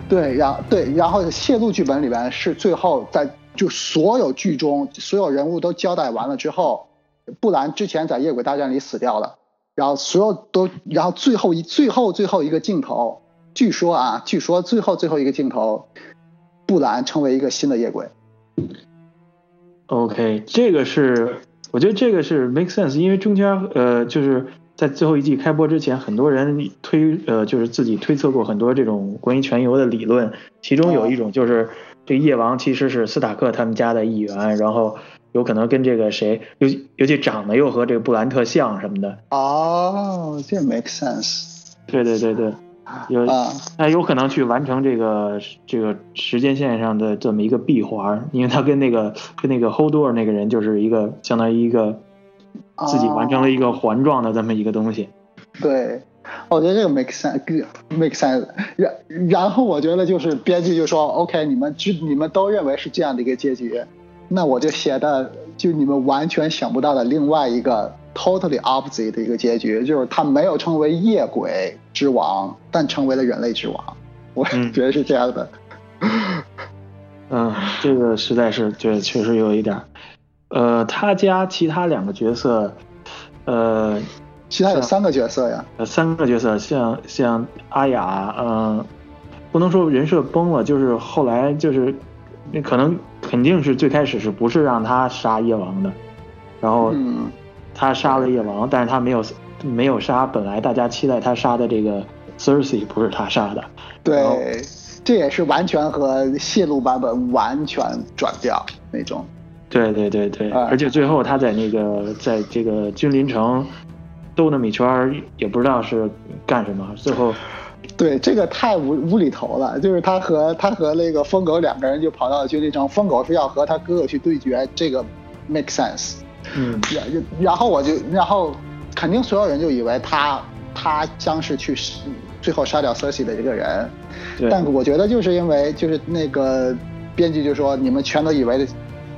对，然对，然后泄露剧本里边是最后在就所有剧中所有人物都交代完了之后，布兰之前在夜鬼大战里死掉了，然后所有都，然后最后一最后最后一个镜头，据说啊，据说最后最后一个镜头，布兰成为一个新的夜鬼。OK，这个是我觉得这个是 make sense，因为中间呃就是。在最后一季开播之前，很多人推呃，就是自己推测过很多这种关于全游的理论，其中有一种就是这夜王其实是斯塔克他们家的一员，然后有可能跟这个谁，尤尤其长得又和这个布兰特像什么的。哦，这 make sense。对对对对，有那有可能去完成这个这个时间线上的这么一个闭环，因为他跟那个跟那个 Hold Door 那个人就是一个相当于一个。自己完成了一个环状的这么一个东西，对，我觉得这个 make sense，make sense。然然后我觉得就是编剧就说，OK，你们就你们都认为是这样的一个结局，那我就写的就你们完全想不到的另外一个 totally opposite 的一个结局，就是他没有成为夜鬼之王，但成为了人类之王。我觉得是这样的。嗯，这个实在是，对确实有一点。呃，他家其他两个角色，呃，其他有三个角色呀。呃，三个角色，像像阿雅，嗯，不能说人设崩了，就是后来就是那可能肯定是最开始是不是让他杀夜王的，然后他杀了夜王，但是他没有没有杀本来大家期待他杀的这个 Cersei，不是他杀的。对，这也是完全和泄露版本完全转调那种。对对对对，而且最后他在那个在这个君临城兜那么一圈，也不知道是干什么。最后，对这个太无无厘头了，就是他和他和那个疯狗两个人就跑到了君临城，疯狗是要和他哥哥去对决，这个 make sense。嗯，然然后我就然后肯定所有人就以为他他将是去最后杀掉 Cersei 的这个人，但我觉得就是因为就是那个编剧就说你们全都以为。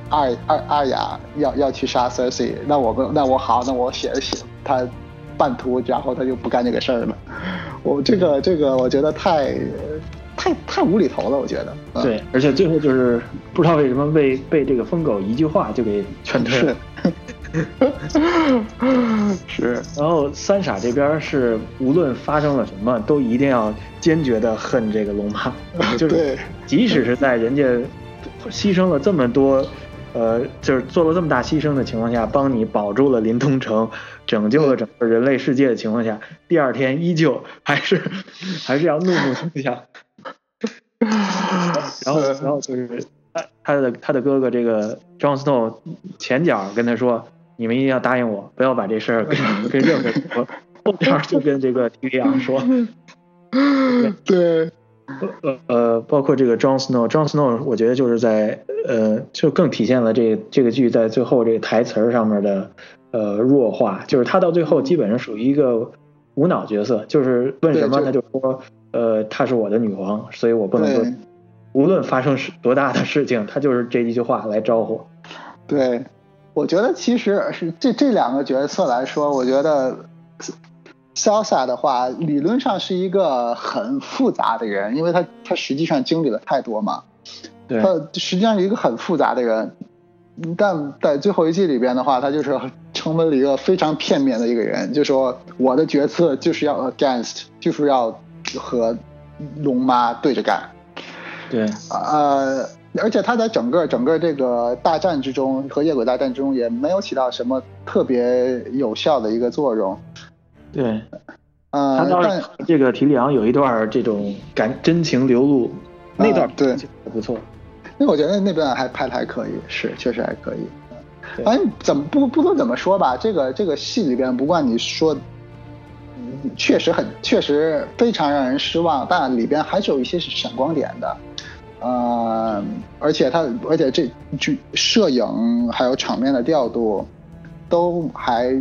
二二二雅要要去杀 Cersei，那我们那我好，那我写写他半途，然后他就不干这个事儿了。我这个这个我觉得太太太无厘头了，我觉得。对，而且最后就是不知道为什么被被这个疯狗一句话就给劝退了。是。然后三傻这边是无论发生了什么，都一定要坚决的恨这个龙妈，就是即使是在人家牺牲了这么多。呃，就是做了这么大牺牲的情况下，帮你保住了临潼城，拯救了整个人类世界的情况下，第二天依旧还是 还是要怒目相向。然后，然后就是他他的他的哥哥这个 Jon Snow 前脚跟他说：“你们一定要答应我，不要把这事儿跟跟任何人说。”后脚就跟这个提里昂说：“对。”呃呃，包括这个 John Snow，John Snow，我觉得就是在呃，就更体现了这这个剧在最后这个台词上面的呃弱化，就是他到最后基本上属于一个无脑角色，就是问什么他就说呃，她是我的女王，所以我不能说，无论发生多大的事情，他就是这一句话来招呼。对，我觉得其实是这这两个角色来说，我觉得。Salsa 的话，理论上是一个很复杂的人，因为他他实际上经历了太多嘛。对。他实际上是一个很复杂的人，但在最后一季里边的话，他就是成为了一个非常片面的一个人，就说我的决策就是要 against，就是要和龙妈对着干。对。呃，而且他在整个整个这个大战之中和夜鬼大战之中也没有起到什么特别有效的一个作用。对，他倒是这个提里昂有一段这种感真情流露，那段对还不错。那我觉得那段还拍的还可以，是确实还可以。反正怎么不不论怎么说吧，这个这个戏里边，不管你说，确实很确实非常让人失望，但里边还是有一些是闪光点的。呃，而且他而且这剧摄影还有场面的调度，都还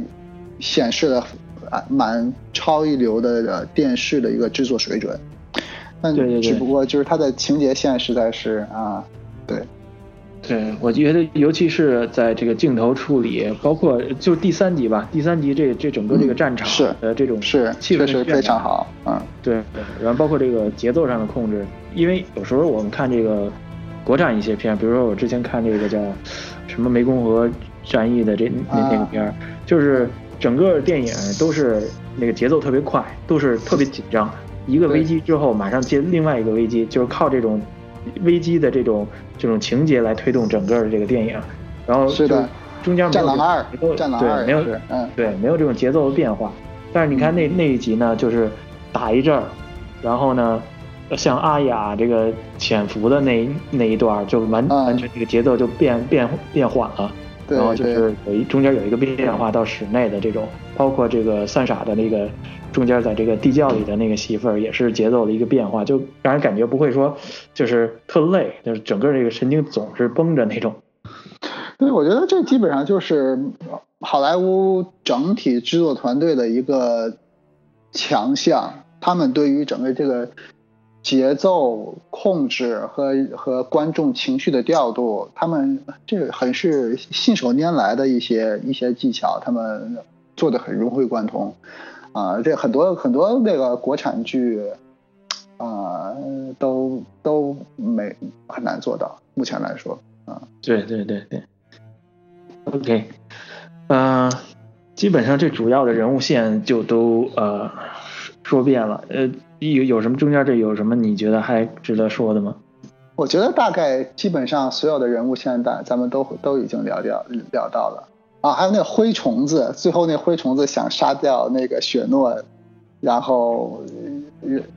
显示了。啊，蛮超一流的电视的一个制作水准，但只不过就是它的情节线实在是啊，对，对我觉得尤其是在这个镜头处理，包括就第三集吧，第三集这这整个这个战场是呃这种是气氛是非常好，嗯，对对，然后包括这个节奏上的控制，因为有时候我们看这个国产一些片，比如说我之前看这个叫什么湄公河战役的这那那个片儿，就是。整个电影都是那个节奏特别快，都是特别紧张。一个危机之后，马上接另外一个危机，就是靠这种危机的这种这种情节来推动整个的这个电影。然后是的，中间没有节奏，对，没有，嗯，对，没有这种节奏的变化。但是你看那那一集呢，就是打一阵儿，然后呢，像阿雅这个潜伏的那那一段，就完完全这个节奏就变变变缓了。然后就是有一中间有一个变化到室内的这种，包括这个三傻的那个中间在这个地窖里的那个媳妇儿也是节奏的一个变化，就让人感觉不会说就是特累，就是整个这个神经总是绷着那种。对，我觉得这基本上就是好莱坞整体制作团队的一个强项，他们对于整个这个。节奏控制和和观众情绪的调度，他们这个很是信手拈来的一些一些技巧，他们做的很融会贯通，啊，这很多很多那个国产剧，啊，都都没很难做到，目前来说，啊，对对对对，OK，嗯，基本上这主要的人物线就都呃说遍了，呃。有有什么中间这有什么你觉得还值得说的吗？我觉得大概基本上所有的人物现在咱们都都已经聊掉聊到了啊，还有那个灰虫子，最后那灰虫子想杀掉那个雪诺，然后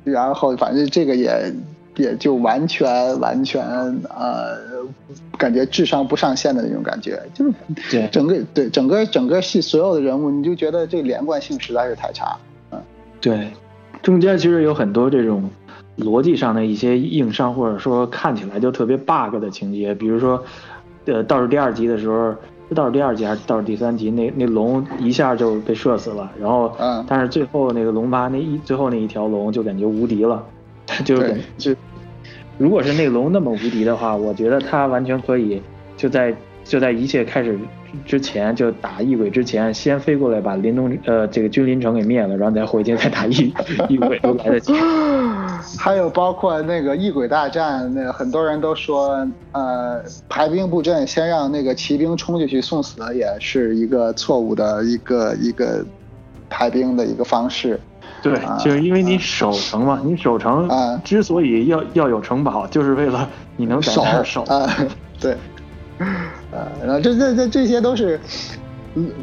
然后反正这个也也就完全完全呃，感觉智商不上线的那种感觉，就是对整个对整个整个戏所有的人物，你就觉得这连贯性实在是太差，嗯，对。中间其实有很多这种逻辑上的一些硬伤，或者说看起来就特别 bug 的情节，比如说，呃，倒数第二集的时候，倒数第二集还是倒数第三集，那那龙一下就被射死了，然后，嗯，但是最后那个龙妈那一最后那一条龙就感觉无敌了，就是就，如果是那龙那么无敌的话，我觉得他完全可以就在就在一切开始之前就打异鬼之前，先飞过来把林东呃这个君临城给灭了，然后再回去再打异异鬼都来得及。还有包括那个异鬼大战，那很多人都说，呃，排兵布阵，先让那个骑兵冲进去送死，也是一个错误的一个一个排兵的一个方式。对，就是因为你守城嘛，你守城之所以要要有城堡，就是为了你能在那儿守。啊，对，呃，然后这这这这些都是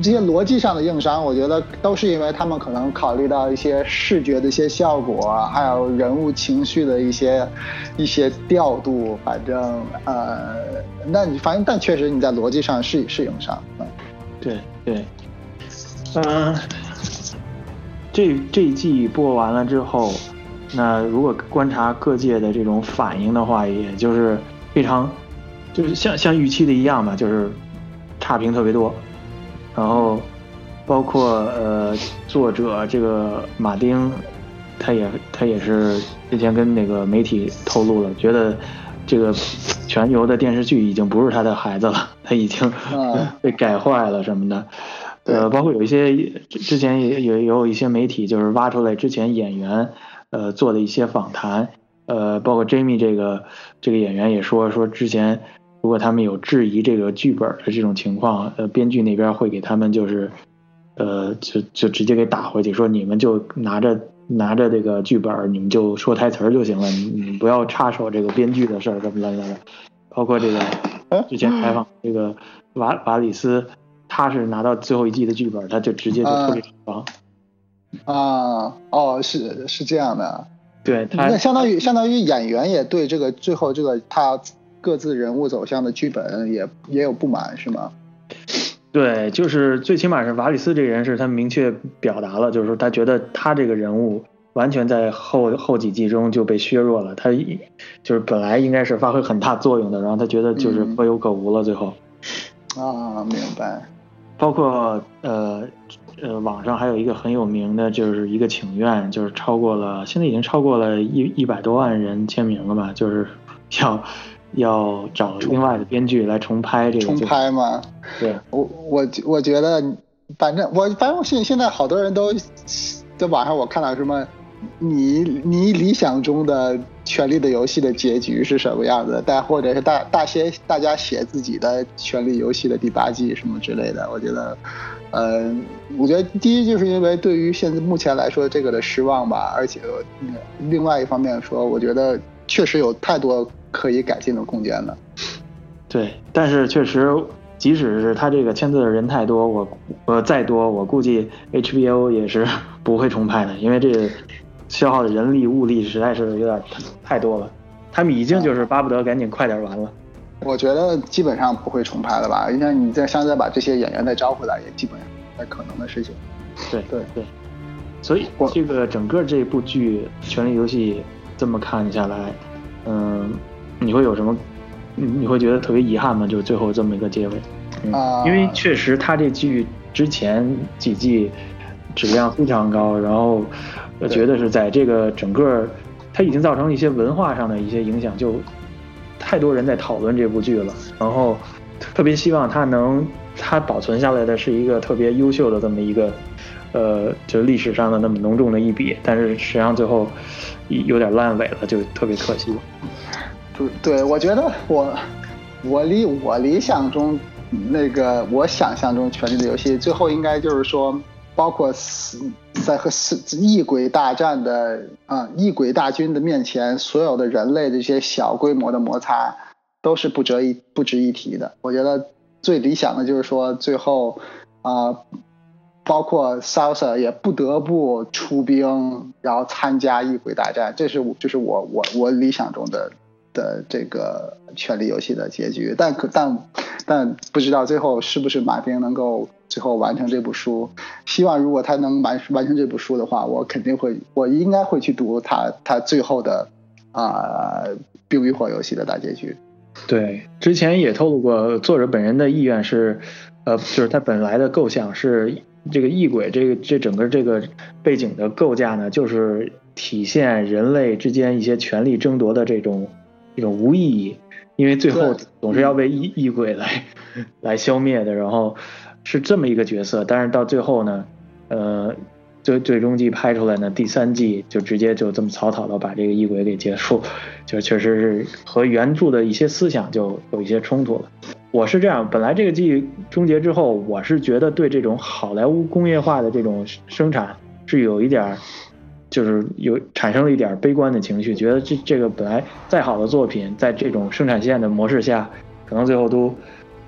这些逻辑上的硬伤，我觉得都是因为他们可能考虑到一些视觉的一些效果，还有人物情绪的一些一些调度。反正呃，那你反正但确实你在逻辑上是是硬伤。嗯，对对，嗯。这这一季播完了之后，那如果观察各界的这种反应的话，也就是非常，就是像像预期的一样嘛，就是差评特别多。然后包括呃作者这个马丁，他也他也是之前跟那个媒体透露了，觉得这个全游的电视剧已经不是他的孩子了，他已经 被改坏了什么的。呃，包括有一些之前也也有一些媒体就是挖出来之前演员呃做的一些访谈，呃，包括 Jamie 这个这个演员也说说之前如果他们有质疑这个剧本的这种情况，呃，编剧那边会给他们就是呃就就直接给打回去，说你们就拿着拿着这个剧本，你们就说台词就行了，你你不要插手这个编剧的事儿什么怎么的。包括这个之前采访这个瓦瓦里斯。他是拿到最后一季的剧本，他就直接就脱离厂房。啊，哦，是是这样的。对，那相当于相当于演员也对这个最后这个他各自人物走向的剧本也也有不满，是吗？对，就是最起码是瓦里斯这个人是他明确表达了，就是说他觉得他这个人物完全在后后几季中就被削弱了，他就是本来应该是发挥很大作用的，然后他觉得就是可有可无了，最后。啊，明白。包括呃呃，网上还有一个很有名的，就是一个请愿，就是超过了，现在已经超过了一一百多万人签名了吧？就是要要找另外的编剧来重拍这个。重拍吗？对，我我我觉得，反正我反正现现在好多人都在网上我看到什么。你你理想中的《权力的游戏》的结局是什么样子？大或者是大大些大家写自己的《权力游戏》的第八季什么之类的？我觉得，呃，我觉得第一就是因为对于现在目前来说这个的失望吧，而且另外一方面说，我觉得确实有太多可以改进的空间了。对，但是确实，即使是他这个签字的人太多，我我再多，我估计 HBO 也是 不会重拍的，因为这个。消耗的人力物力实在是有点太多了，他们已经就是巴不得赶紧快点完了。我觉得基本上不会重拍了吧？你看你再现在把这些演员再招回来，也基本上不太可能的事情。对对对，所以这个整个这部剧《权力游戏》这么看下来，嗯，你会有什么？你会觉得特别遗憾吗？就最后这么一个结尾？啊，因为确实他这剧之前几季质量非常高，然后。我觉得是在这个整个，它已经造成一些文化上的一些影响，就太多人在讨论这部剧了。然后特别希望它能，它保存下来的是一个特别优秀的这么一个，呃，就历史上的那么浓重的一笔。但是实际上最后有点烂尾了，就特别可惜。对，对我觉得我我理我理想中那个我想象中《权力的游戏》最后应该就是说。包括在和异鬼大战的啊异鬼大军的面前，所有的人类这些小规模的摩擦都是不值一不值一提的。我觉得最理想的就是说，最后啊，包括 Salsa 也不得不出兵，然后参加异鬼大战。这是我就是我我我理想中的的这个权力游戏的结局。但可但但不知道最后是不是马丁能够。最后完成这部书，希望如果他能完完成这部书的话，我肯定会，我应该会去读他他最后的啊《冰与火》游戏的大结局。对，之前也透露过，作者本人的意愿是，呃，就是他本来的构想是这个异鬼这个这整个这个背景的构架呢，就是体现人类之间一些权力争夺的这种一种无意义，因为最后总是要被异异鬼来来消灭的，然后是这么一个角色，但是到最后呢，呃，最最终季拍出来呢，第三季就直接就这么草草的把这个异鬼给结束，就确实是和原著的一些思想就有一些冲突了。我是这样，本来这个季终结之后，我是觉得对这种好莱坞工业化的这种生产是有一点。就是有产生了一点悲观的情绪，觉得这这个本来再好的作品，在这种生产线的模式下，可能最后都，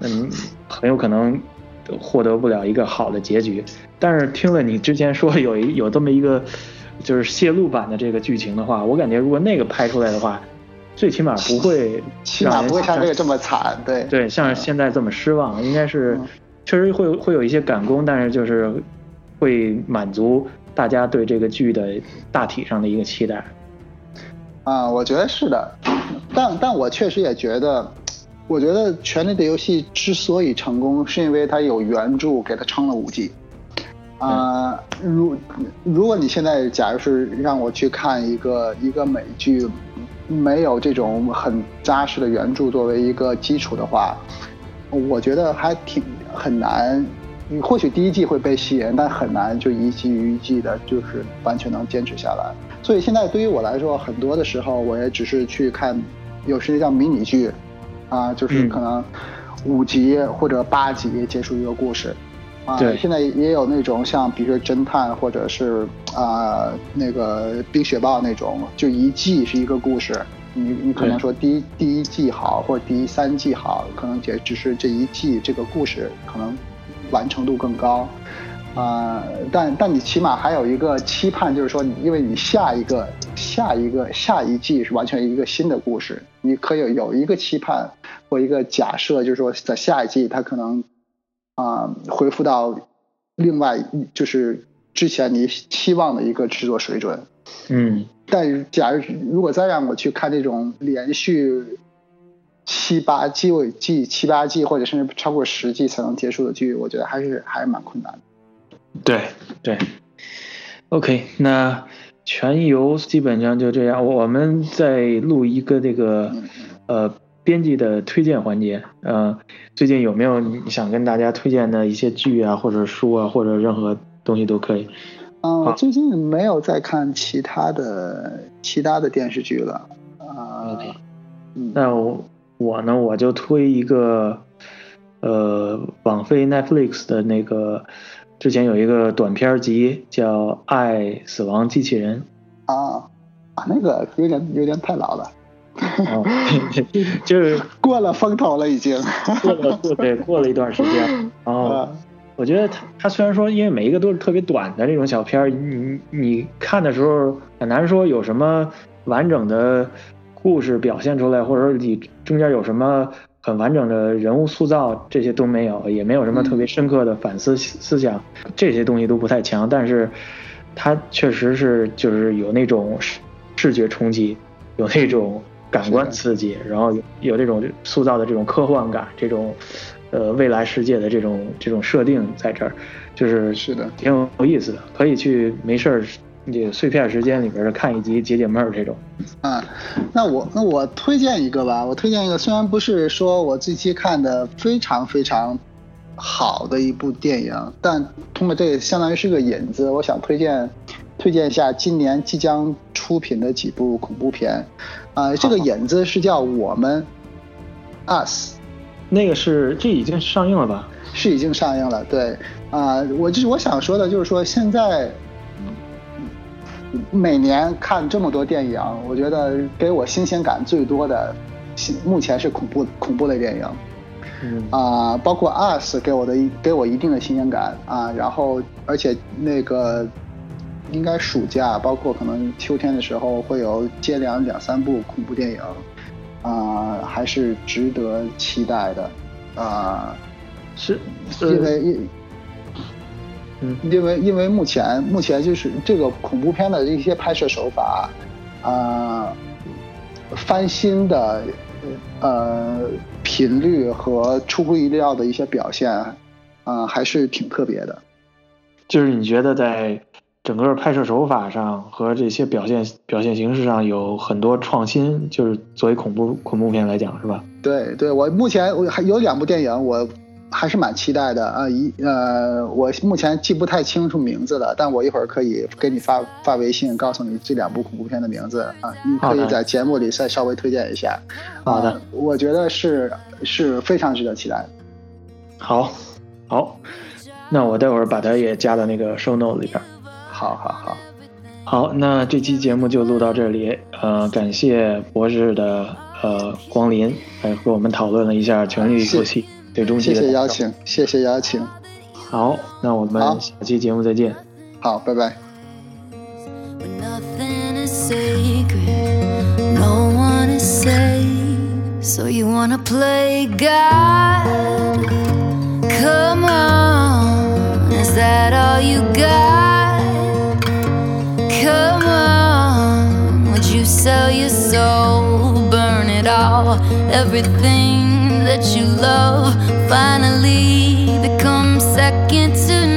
嗯，很有可能获得不了一个好的结局。但是听了你之前说有一有这么一个就是泄露版的这个剧情的话，我感觉如果那个拍出来的话，最起码不会，起码不会像这个这么惨，对对，像现在这么失望，应该是确实会会有一些赶工，但是就是会满足。大家对这个剧的大体上的一个期待，啊，我觉得是的，但但我确实也觉得，我觉得《权力的游戏》之所以成功，是因为它有原著给它撑了五季。啊，如如果你现在假如是让我去看一个一个美剧，没有这种很扎实的原著作为一个基础的话，我觉得还挺很难。你或许第一季会被吸引，但很难就一季一季的，就是完全能坚持下来。所以现在对于我来说，很多的时候我也只是去看，有时叫迷你剧，啊，就是可能五集或者八集结束一个故事。啊，对。现在也有那种像，比如说侦探或者是啊那个冰雪暴那种，就一季是一个故事。你你可能说第一第一季好，或者第三季好，可能也只是这一季这个故事可能。完成度更高，啊，但但你起码还有一个期盼，就是说，因为你下一个下一个下一季是完全一个新的故事，你可以有一个期盼或一个假设，就是说在下一季它可能啊恢复到另外就是之前你期望的一个制作水准，嗯，但是假如如果再让我去看这种连续。七八季、季七八季，或者甚至超过十季才能结束的剧，我觉得还是还是蛮困难的。对对，OK，那全游基本上就这样。我们再录一个这个呃编辑的推荐环节。呃，最近有没有你想跟大家推荐的一些剧啊，或者书啊，或者任何东西都可以。嗯，最近没有再看其他的其他的电视剧了。啊，OK，那我。我呢，我就推一个，呃，网飞 Netflix 的那个，之前有一个短片集叫《爱死亡机器人》啊啊，那个有点有点太老了，就是过了风头了已经，过了对过了一段时间，然后我觉得他他虽然说因为每一个都是特别短的这种小片儿你你看的时候很难说有什么完整的。故事表现出来，或者说你中间有什么很完整的人物塑造，这些都没有，也没有什么特别深刻的反思思想，这些东西都不太强。但是，它确实是就是有那种视视觉冲击，有那种感官刺激，然后有有这种塑造的这种科幻感，这种呃未来世界的这种这种设定在这儿，就是是的，挺有意思的，可以去没事儿。这个碎片时间里边看一集解解闷儿这种，啊，那我那我推荐一个吧，我推荐一个，虽然不是说我这期看的非常非常好的一部电影，但通过这个相当于是个引子，我想推荐推荐一下今年即将出品的几部恐怖片，啊，这个引子是叫我们，us，那个是这已经上映了吧？是已经上映了，对，啊，我就是我想说的就是说现在。每年看这么多电影，我觉得给我新鲜感最多的，目前是恐怖恐怖类电影。嗯啊，包括 US 给我的给我一定的新鲜感啊，然后而且那个应该暑假，包括可能秋天的时候会有接连两三部恐怖电影啊，还是值得期待的啊，是因为。嗯，因为因为目前目前就是这个恐怖片的一些拍摄手法，啊，翻新的呃频率和出乎意料的一些表现，啊，还是挺特别的。就是你觉得在整个拍摄手法上和这些表现表现形式上有很多创新，就是作为恐怖恐怖片来讲，是吧？对对，我目前我还有两部电影，我还是蛮期待的啊。一呃，我目前记不太清楚名字了，但我一会儿可以给你发发微信，告诉你这两部恐怖片的名字啊。你可以在节目里再稍微推荐一下。好的，我觉得是是非常值得期待的。好，好，那我待会儿把它也加到那个 show note 里边。好好好，好，那这期节目就录到这里。呃，感谢博士的呃光临，来和我们讨论了一下《权力游戏》对终季的。谢谢邀请，谢谢邀请。好，那我们下期节目再见。好，拜拜。Sell your soul, burn it all. Everything that you love finally becomes second to